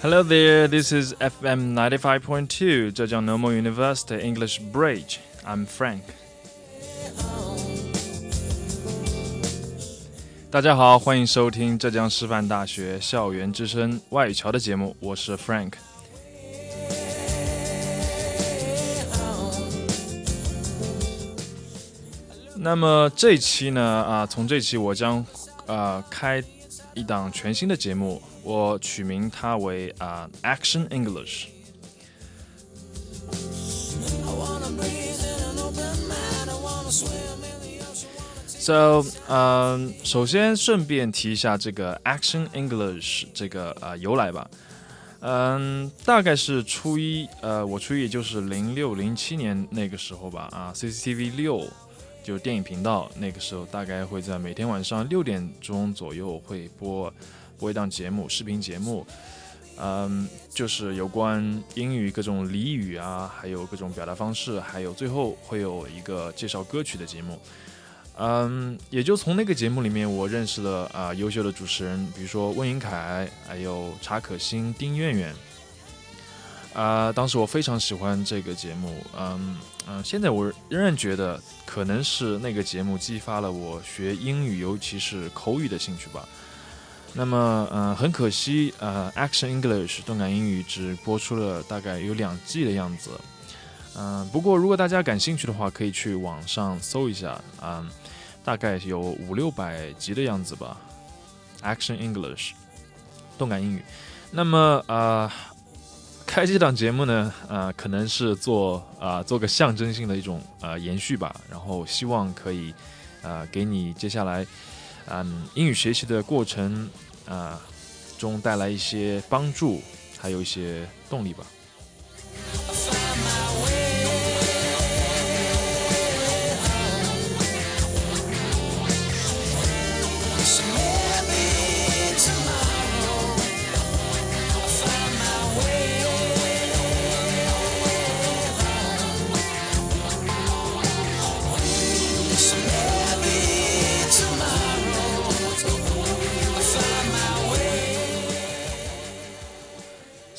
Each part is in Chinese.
Hello there, this is FM 95.2 Zhejiang Normal University English Bridge. I'm Frank. 大家好，欢迎收听浙江师范大学校园之声外语桥的节目，我是 Frank。 那么这期呢啊从这期我将啊开一档全新的节目我取名它为啊 action english so 嗯首先顺便提一下这个 action english 这个啊由来吧。嗯大概是初一呃我初一也就是零六零七年那个时候吧啊 cctv 六就电影频道，那个时候大概会在每天晚上六点钟左右会播播一档节目，视频节目，嗯，就是有关英语各种俚语啊，还有各种表达方式，还有最后会有一个介绍歌曲的节目。嗯，也就从那个节目里面，我认识了啊、优秀的主持人，比如说温云凯，还有查可欣、丁媛媛。啊、当时我非常喜欢这个节目，嗯嗯、现在我仍然觉得可能是那个节目激发了我学英语，尤其是口语的兴趣吧。那么，呃，很可惜，呃，Action English 动感英语只播出了大概有两季的样子。嗯、不过如果大家感兴趣的话，可以去网上搜一下，嗯、大概有五六百集的样子吧。Action English，动感英语。那么呃，开这档节目呢，呃，可能是做啊、做个象征性的一种呃延续吧，然后希望可以呃给你接下来嗯英语学习的过程啊、中带来一些帮助，还有一些动力吧。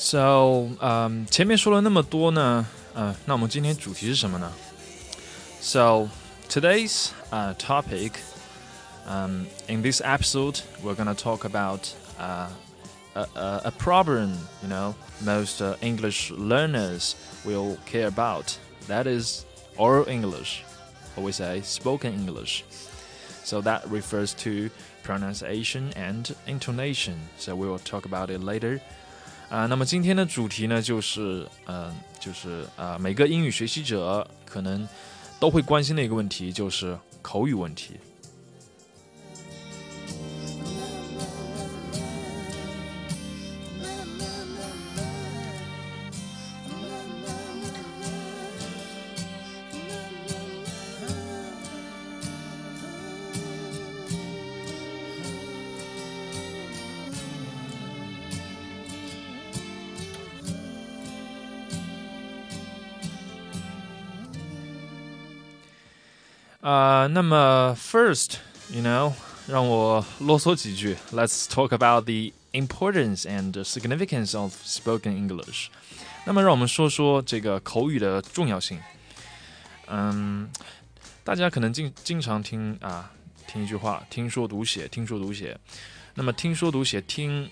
So，嗯，前面说了那么多呢，呃，那我们今天主题是什么呢？So today's uh, topic, um, in this episode, we're gonna talk about uh, a, a, a problem, you know, most uh, English learners will care about. That is oral English, or we say spoken English. So that refers to pronunciation and intonation. So we will talk about it later. 啊、那么今天的主题呢，就是嗯、就是啊、每个英语学习者可能都会关心的一个问题，就是口语问题。啊、那么 first，you know，让我啰嗦几句。Let's talk about the importance and significance of spoken English。那么让我们说说这个口语的重要性。嗯，大家可能经经常听啊，听一句话，听说读写，听说读写。那么听说读写听，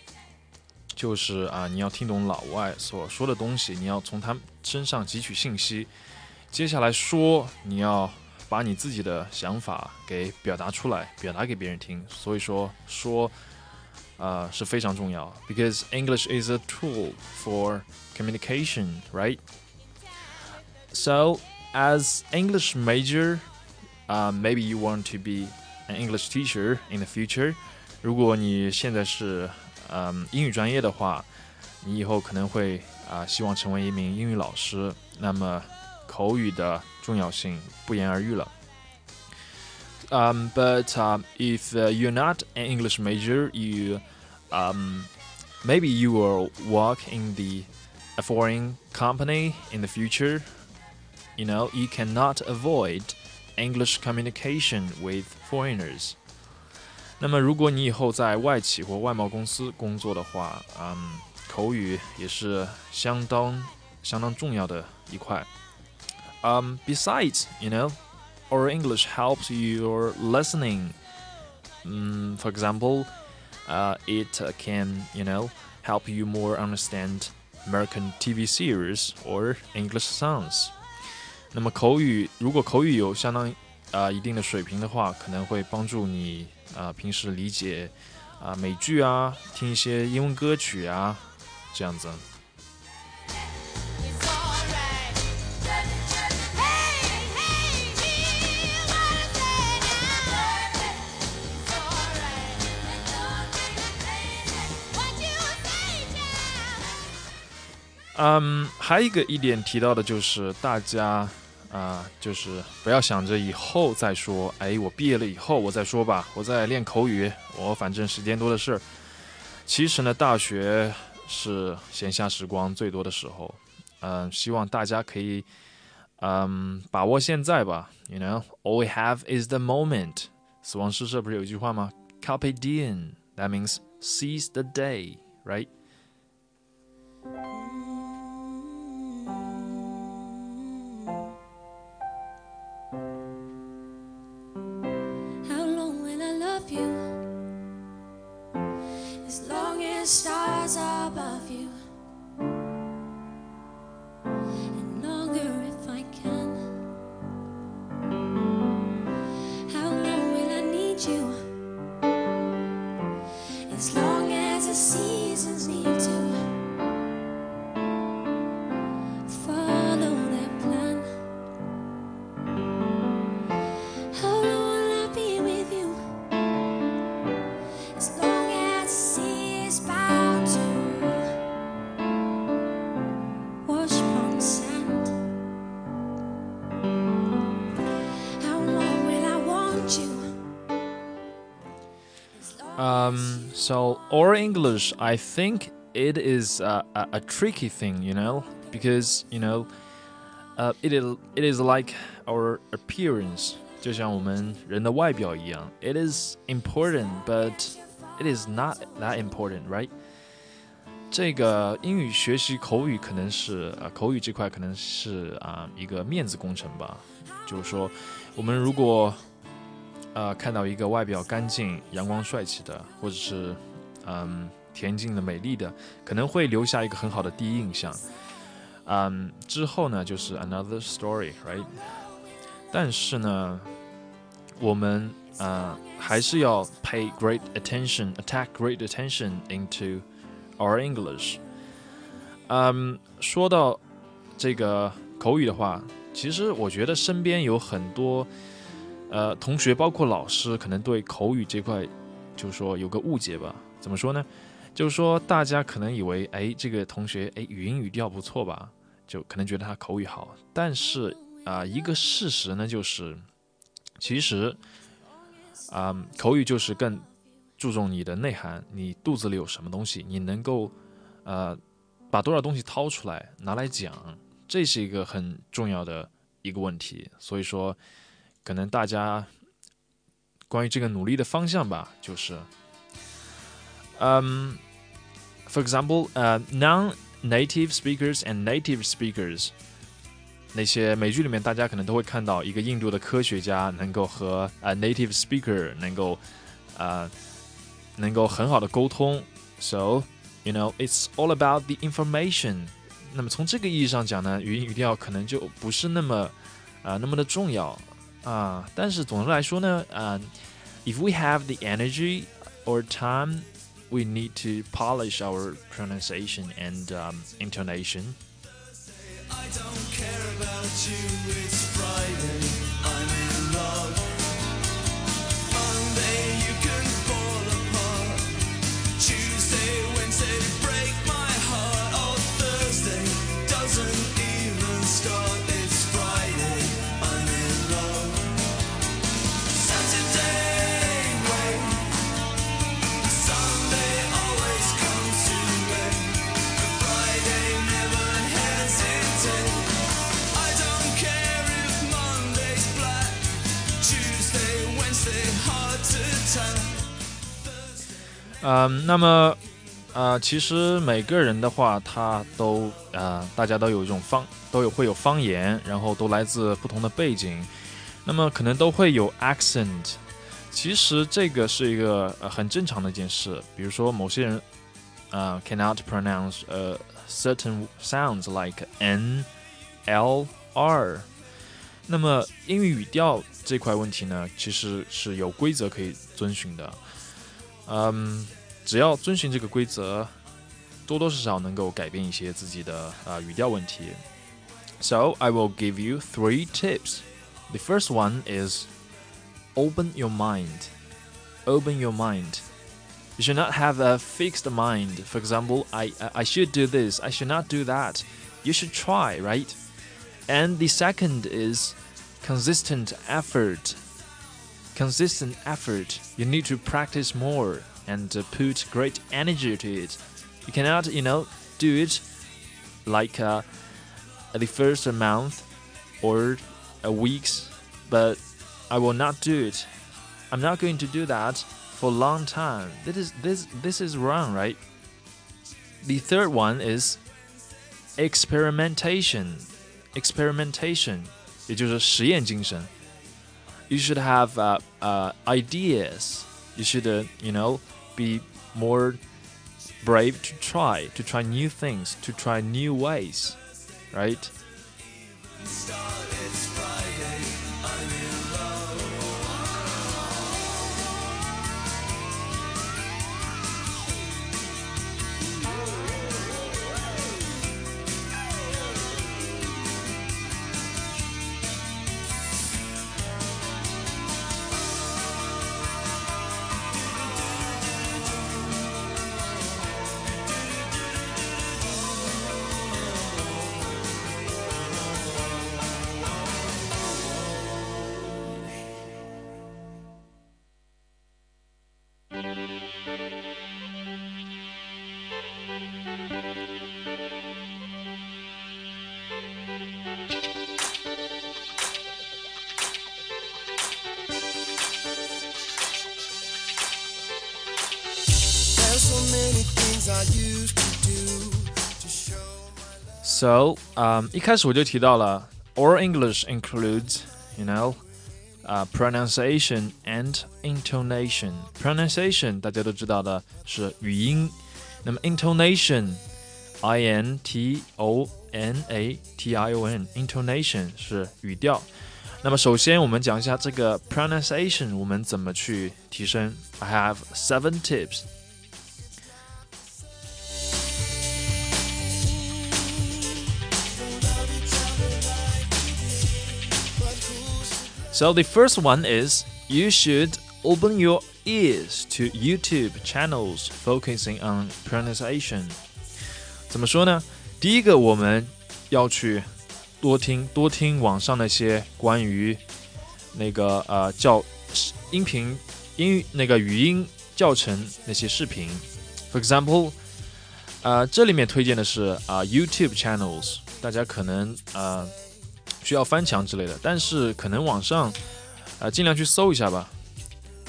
就是啊，你要听懂老外所说的东西，你要从他们身上汲取信息。接下来说，你要把你自己的想法给表达出来，表达给别人听。所以说说，呃，是非常重要。Because English is a tool for communication, right? So, as English major, uh, maybe you want to be an English teacher in the future. 如果你现在是嗯英语专业的话，你以后可能会啊、希望成为一名英语老师。那么口语的重要性不言而喻了。Um, but um, if uh, you're not an English major, you um, maybe you will work in the a foreign company in the future, you know, you cannot avoid English communication with foreigners. 那么，如果你以后在外企或外贸公司工作的话，嗯，口语也是相当相当重要的一块。 Um, besides, you know, our English helps your listening. Um, for example, uh, it can, you know, help you more understand American TV series or English songs. 那么口语，如果口语有相当啊、呃、一定的水平的话，可能会帮助你啊、呃、平时理解啊、呃、美剧啊，听一些英文歌曲啊，这样子。 嗯，还有一个一点提到的就是大家啊、就是不要想着以后再说，哎，我毕业了以后我再说吧，我在练口语，我反正时间多的是。其实呢，大学是闲暇时光最多的时候，嗯、希望大家可以嗯把握现在吧。You know, all we have is the moment。死亡诗社不是有一句话吗？Carpe diem. That means seize the day, right? You? As long as stars are above you. Um, so oral English, I think it is a, a, a tricky thing, you know, because you know, uh, it is it is like our appearance, 就像我们人的外表一样. It is important, but it is not that important, right? 这个英语学习口语可能是啊、呃口语这块可能是啊、一个面子工程吧，就是说，我们如果 呃，看到一个外表干净、阳光帅气的，或者是嗯恬静的、美丽的，可能会留下一个很好的第一印象。嗯，之后呢就是 another story，right？但是呢，我们呃还是要 pay great attention，attack great attention into our English。嗯，说到这个口语的话，其实我觉得身边有很多。呃，同学包括老师可能对口语这块，就是说有个误解吧。怎么说呢？就是说大家可能以为，哎，这个同学，哎，语音语调不错吧，就可能觉得他口语好。但是啊、一个事实呢，就是其实啊、口语就是更注重你的内涵，你肚子里有什么东西，你能够呃把多少东西掏出来拿来讲，这是一个很重要的一个问题。所以说。可能大家关于这个努力的方向吧，就是，嗯、f o r example，呃、non-native speakers and native speakers，那些美剧里面大家可能都会看到一个印度的科学家能够和呃 native speaker 能够呃能够很好的沟通，so you know it's all about the information。那么从这个意义上讲呢，语音语调可能就不是那么啊、呃那么的重要。 啊，但是总的来说呢，啊、i f we have the energy or time, we need to polish our pronunciation and um, intonation. I don't care about you, it's Friday, 嗯，那么，呃，其实每个人的话，他都，呃，大家都有一种方，都有会有方言，然后都来自不同的背景，那么可能都会有 accent。其实这个是一个呃很正常的一件事。比如说某些人，呃，cannot pronounce，呃。certain sounds like n、l、r。那么英语语调这块问题呢，其实是有规则可以遵循的。嗯，只要遵循这个规则，多多少少能够改变一些自己的啊、呃、语调问题。So I will give you three tips. The first one is open your mind. Open your mind. You should not have a fixed mind. For example, I I should do this. I should not do that. You should try, right? And the second is consistent effort. Consistent effort. You need to practice more and put great energy to it. You cannot, you know, do it like uh, the first month or a weeks, but I will not do it. I'm not going to do that for a long time. This is this this is wrong, right? The third one is experimentation. Experimentation, 也就是实验精神。You should have uh, uh, ideas. You should, uh, you know, be more brave to try, to try new things, to try new ways, right? many things I used to do to show my So, um, 一开始我就提到了，Oral English includes, you know, uh, pronunciation and intonation. Pronunciation 大家都知道的是语音，那么 intonation，i n t o n a t i o n，intonation 是语调。那么首先我们讲一下这个 pronunciation 我们怎么去提升。I have seven tips. So the first one is you should open your ears to YouTube channels focusing on pronunciation. 怎么说呢？第一个，我们要去多听多听网上那些关于那个呃教音频英语那个语音教程那些视频。For example，呃，这里面推荐的是啊、YouTube channels，大家可能呃需要翻墙之类的，但是可能网上呃尽量去搜一下吧。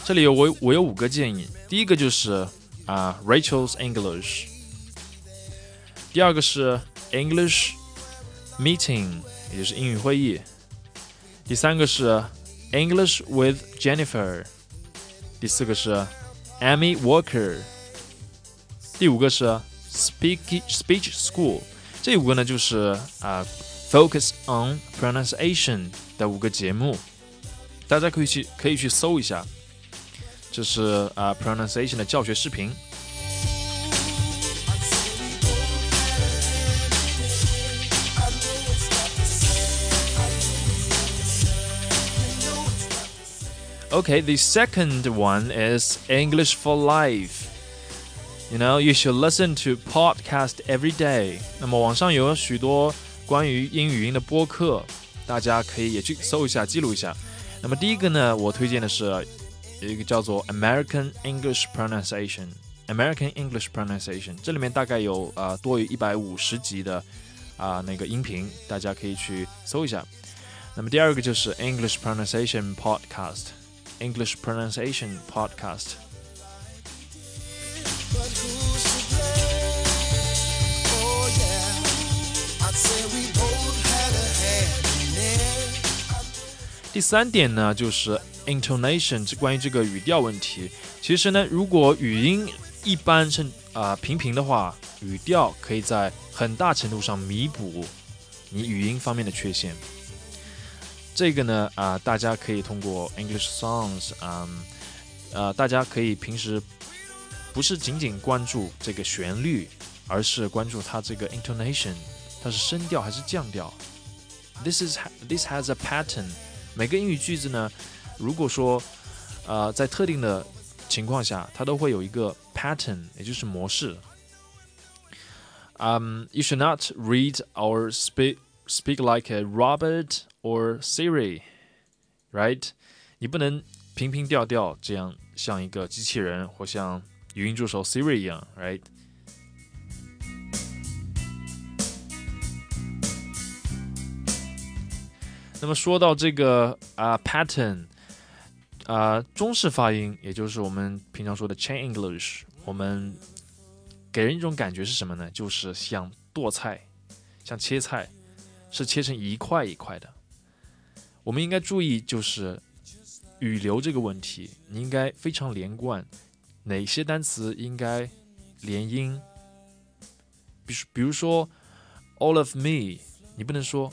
这里有我我有五个建议，第一个就是啊、Rachel's English，第二个是 English Meeting，也就是英语会议，第三个是 English with Jennifer，第四个是 Amy Walker，第五个是 Speak Speech School。这五个呢就是啊、Focus on Pronunciation 的五个节目，大家可以去可以去搜一下，这是啊、Pronunciation 的教学视频。 Okay, the second one is English for Life. You know, you should listen to podcast every day. 那么网上有许多 关于英语音的播客，大家可以也去搜一下，记录一下。那么第一个呢，我推荐的是一个叫做 American English Pronunciation。American English Pronunciation，这里面大概有啊、多于一百五十集的啊、那个音频，大家可以去搜一下。那么第二个就是 English Pronunciation Podcast。English Pronunciation Podcast。第三点呢，就是 intonation，这关于这个语调问题。其实呢，如果语音一般是啊、平平的话，语调可以在很大程度上弥补你语音方面的缺陷。这个呢，啊、大家可以通过 English songs，啊、呃，大家可以平时不是仅仅关注这个旋律，而是关注它这个 intonation，它是升调还是降调。This is this has a pattern。每个英语句子呢，如果说呃在特定的情况下，它都会有一个 pattern，也就是模式。Um, you should not read or speak speak like a Robert or Siri, right? 你不能平平调调这样像一个机器人或像语音助手 Siri 一样，right? 那么说到这个啊、pattern，啊、中式发音，也就是我们平常说的 Chain English，我们给人一种感觉是什么呢？就是像剁菜，像切菜，是切成一块一块的。我们应该注意就是语流这个问题，你应该非常连贯，哪些单词应该连音？比如比如说 all of me，你不能说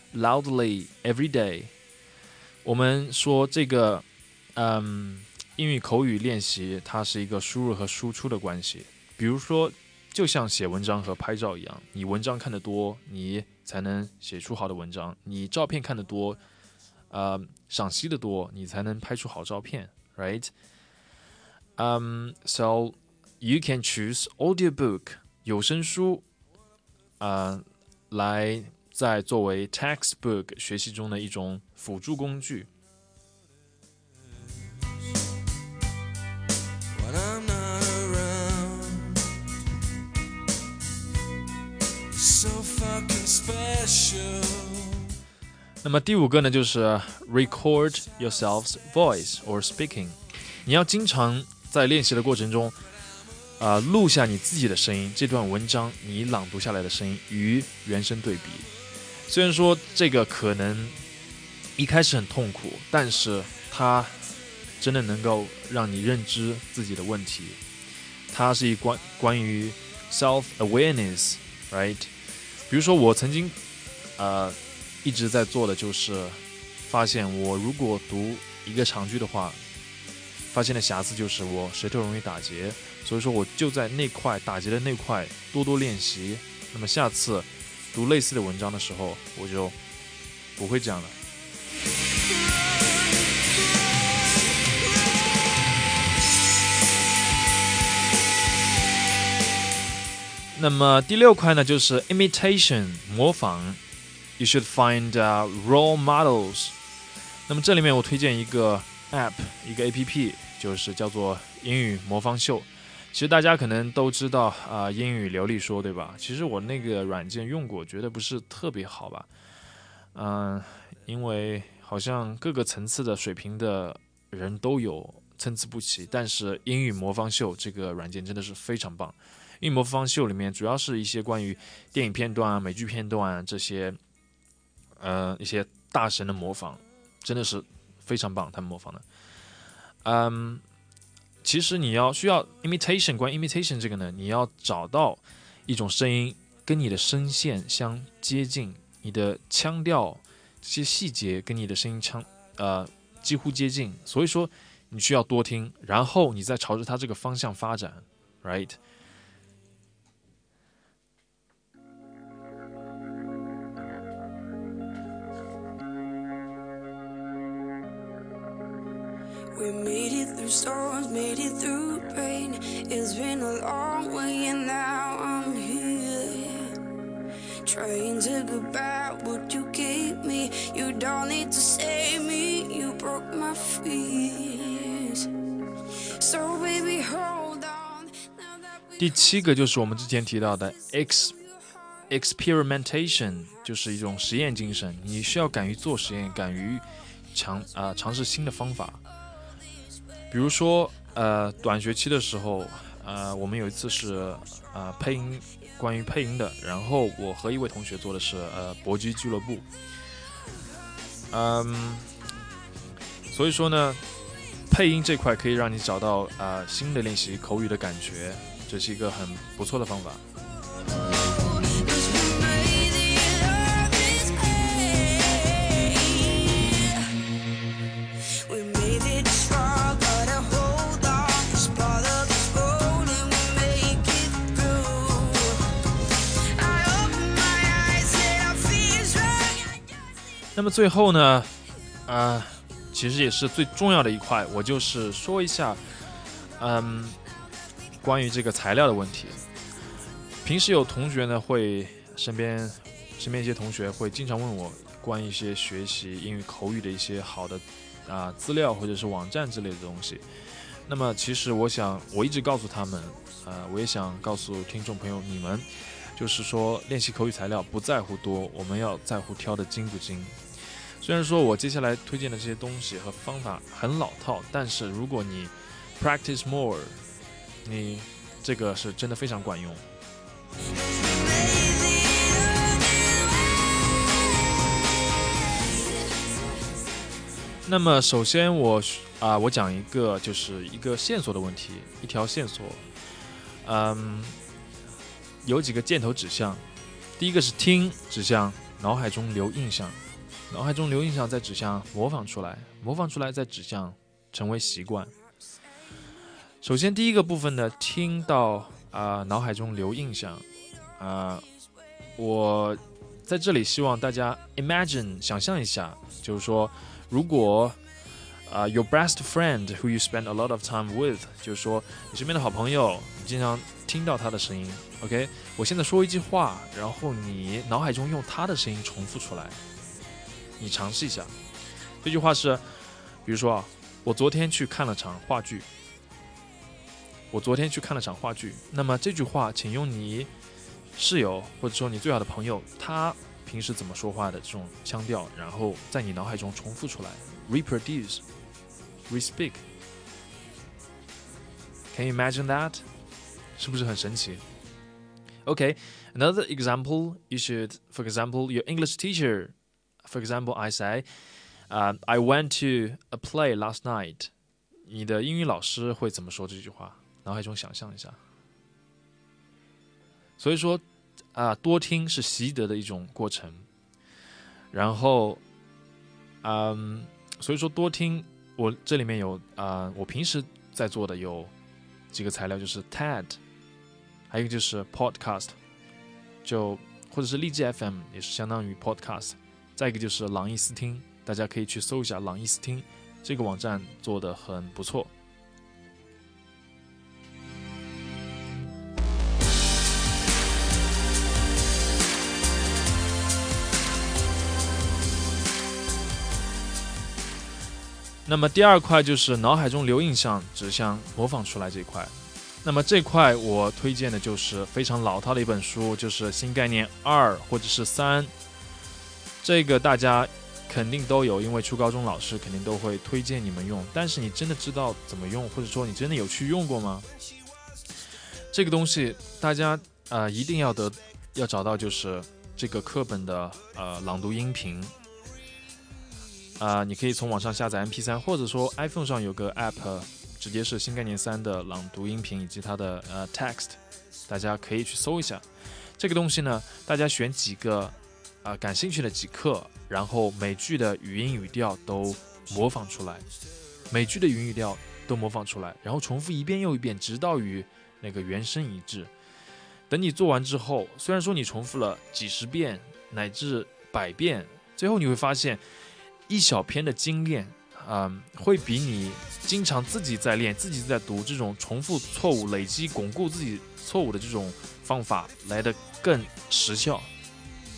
loudly every day。我们说这个，嗯，英语口语练习它是一个输入和输出的关系。比如说，就像写文章和拍照一样，你文章看得多，你才能写出好的文章；你照片看得多，呃，赏析的多，你才能拍出好照片，right？嗯、s o you can choose audiobook 有声书，呃，来在作为 textbook 学习中的一种辅助工具。那么第五个呢就是 record yourself's voice or speaking 你要经常在练习的过程中啊录下你自己的声音这段文章你朗读下来的声音与原声对比。虽然说这个可能一开始很痛苦，但是它真的能够让你认知自己的问题。它是一关关于 self awareness，right？比如说我曾经，呃，一直在做的就是发现，我如果读一个长句的话，发现的瑕疵就是我舌头容易打结，所以说我就在那块打结的那块多多练习。那么下次读类似的文章的时候，我就不会这样了。那么第六块呢，就是 imitation 模仿。You should find、uh, role models。那么这里面我推荐一个 app，一个 APP，就是叫做英语魔方秀。其实大家可能都知道啊、英语流利说对吧？其实我那个软件用过，觉得不是特别好吧。嗯、因为好像各个层次的水平的人都有，参差不齐。但是英语魔方秀这个软件真的是非常棒。英语魔方秀里面主要是一些关于电影片段啊、美剧片段啊这些，呃，一些大神的模仿，真的是非常棒，他们模仿的。嗯，其实你要需要 imitation，关于 imitation 这个呢，你要找到一种声音跟你的声线相接近，你的腔调这些细节跟你的声音腔呃几乎接近，所以说你需要多听，然后你再朝着它这个方向发展，right？We made it through storms, made it through pain. It's been a long way, and now I'm here. Trying to get back what you gave me. You don't need to save me, you broke my fears. So, baby, hold on. Now that we 第七个就是我们之前提到的 X experimentation，就是一种实验精神。你需要敢于做实验，敢于尝啊、尝试新的方法。比如说，呃，短学期的时候，呃，我们有一次是呃配音，关于配音的，然后我和一位同学做的是呃搏击俱乐部。嗯，所以说呢，配音这块可以让你找到啊、呃新的练习口语的感觉，这是一个很不错的方法。那么最后呢，啊、其实也是最重要的一块，我就是说一下，嗯，关于这个材料的问题。平时有同学呢会身边身边一些同学会经常问我关于一些学习英语口语的一些好的啊、资料或者是网站之类的东西。那么其实我想我一直告诉他们，呃，我也想告诉听众朋友你们，就是说练习口语材料不在乎多，我们要在乎挑的精不精。虽然说我接下来推荐的这些东西和方法很老套，但是如果你 practice more，你这个是真的非常管用。那么首先我啊、我讲一个就是一个线索的问题，一条线索，嗯，有几个箭头指向，第一个是听，指向脑海中留印象，脑海中留印象再指向模仿出来，模仿出来再指向成为习惯。首先第一个部分呢，听到啊、脑海中留印象，啊、我在这里希望大家 imagine 想象一下，就是说，如果啊、your best friend who you spend a lot of time with，就是说你身边的好朋友，你经常听到他的声音，OK，我现在说一句话，然后你脑海中用他的声音重复出来，你尝试一下。这句话是，比如说啊，我昨天去看了场话剧，我昨天去看了场话剧。那么这句话，请用你室友或者说你最好的朋友他平时怎么说话的这种腔调，然后在你脑海中重复出来，reproduce。re-speak。Can you imagine that? 是不是很神奇？Okay, another example, you should, for example, your English teacher. For example, I say, uh, I went to a play last night. 你的英语老师会怎么说这句话？脑海中想象一下。所以说，啊、多听是习得的一种过程。然后，嗯，所以说多听，我这里面有啊、我平时在做的有几个材料，就是 TED，还有一个就是 Podcast，就或者是荔枝 FM 也是相当于 Podcast，再一个就是朗逸思听，大家可以去搜一下朗逸思听这个网站做的很不错。那么第二块就是脑海中留印象，指向模仿出来这一块。那么这块我推荐的就是非常老套的一本书，就是《新概念二》或者是三。这个大家肯定都有，因为初高中老师肯定都会推荐你们用。但是你真的知道怎么用，或者说你真的有去用过吗？这个东西大家呃一定要得要找到，就是这个课本的呃朗读音频。啊、你可以从网上下载 MP3，或者说 iPhone 上有个 App，直接是新概念三的朗读音频以及它的呃 text，大家可以去搜一下。这个东西呢，大家选几个啊、感兴趣的几课，然后每句的语音语调都模仿出来，每句的语音语调都模仿出来，然后重复一遍又一遍，直到与那个原声一致。等你做完之后，虽然说你重复了几十遍乃至百遍，最后你会发现。一小篇的精炼嗯，会比你经常自己在练、自己在读这种重复错误、累积、巩固自己错误的这种方法来的更实效。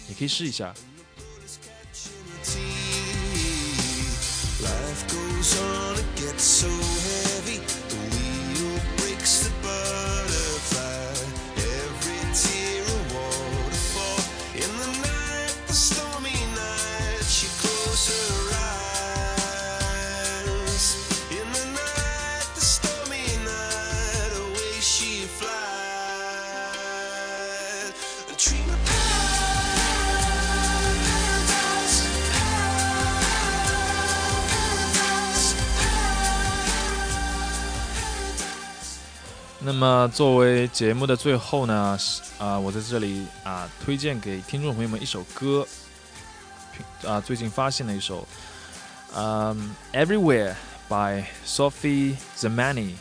你可以试一下。Life goes on, it gets so 那么作为节目的最后呢，啊、我在这里啊、推荐给听众朋友们一首歌，啊、最近发现的一首，嗯，《Everywhere》by Sophie Zemani。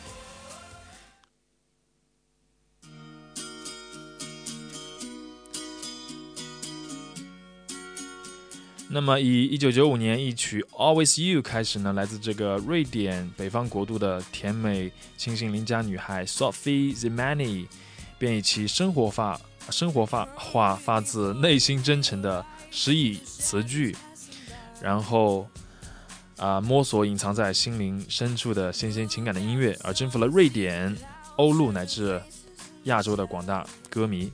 那么，以一九九五年一曲《Always You》开始呢，来自这个瑞典北方国度的甜美清新邻家女孩 Sophie Zamani，便以其生活化、生活化化、发自内心真诚的诗意词句，然后啊、摸索隐藏在心灵深处的新鲜情感的音乐，而征服了瑞典、欧陆乃至亚洲的广大歌迷。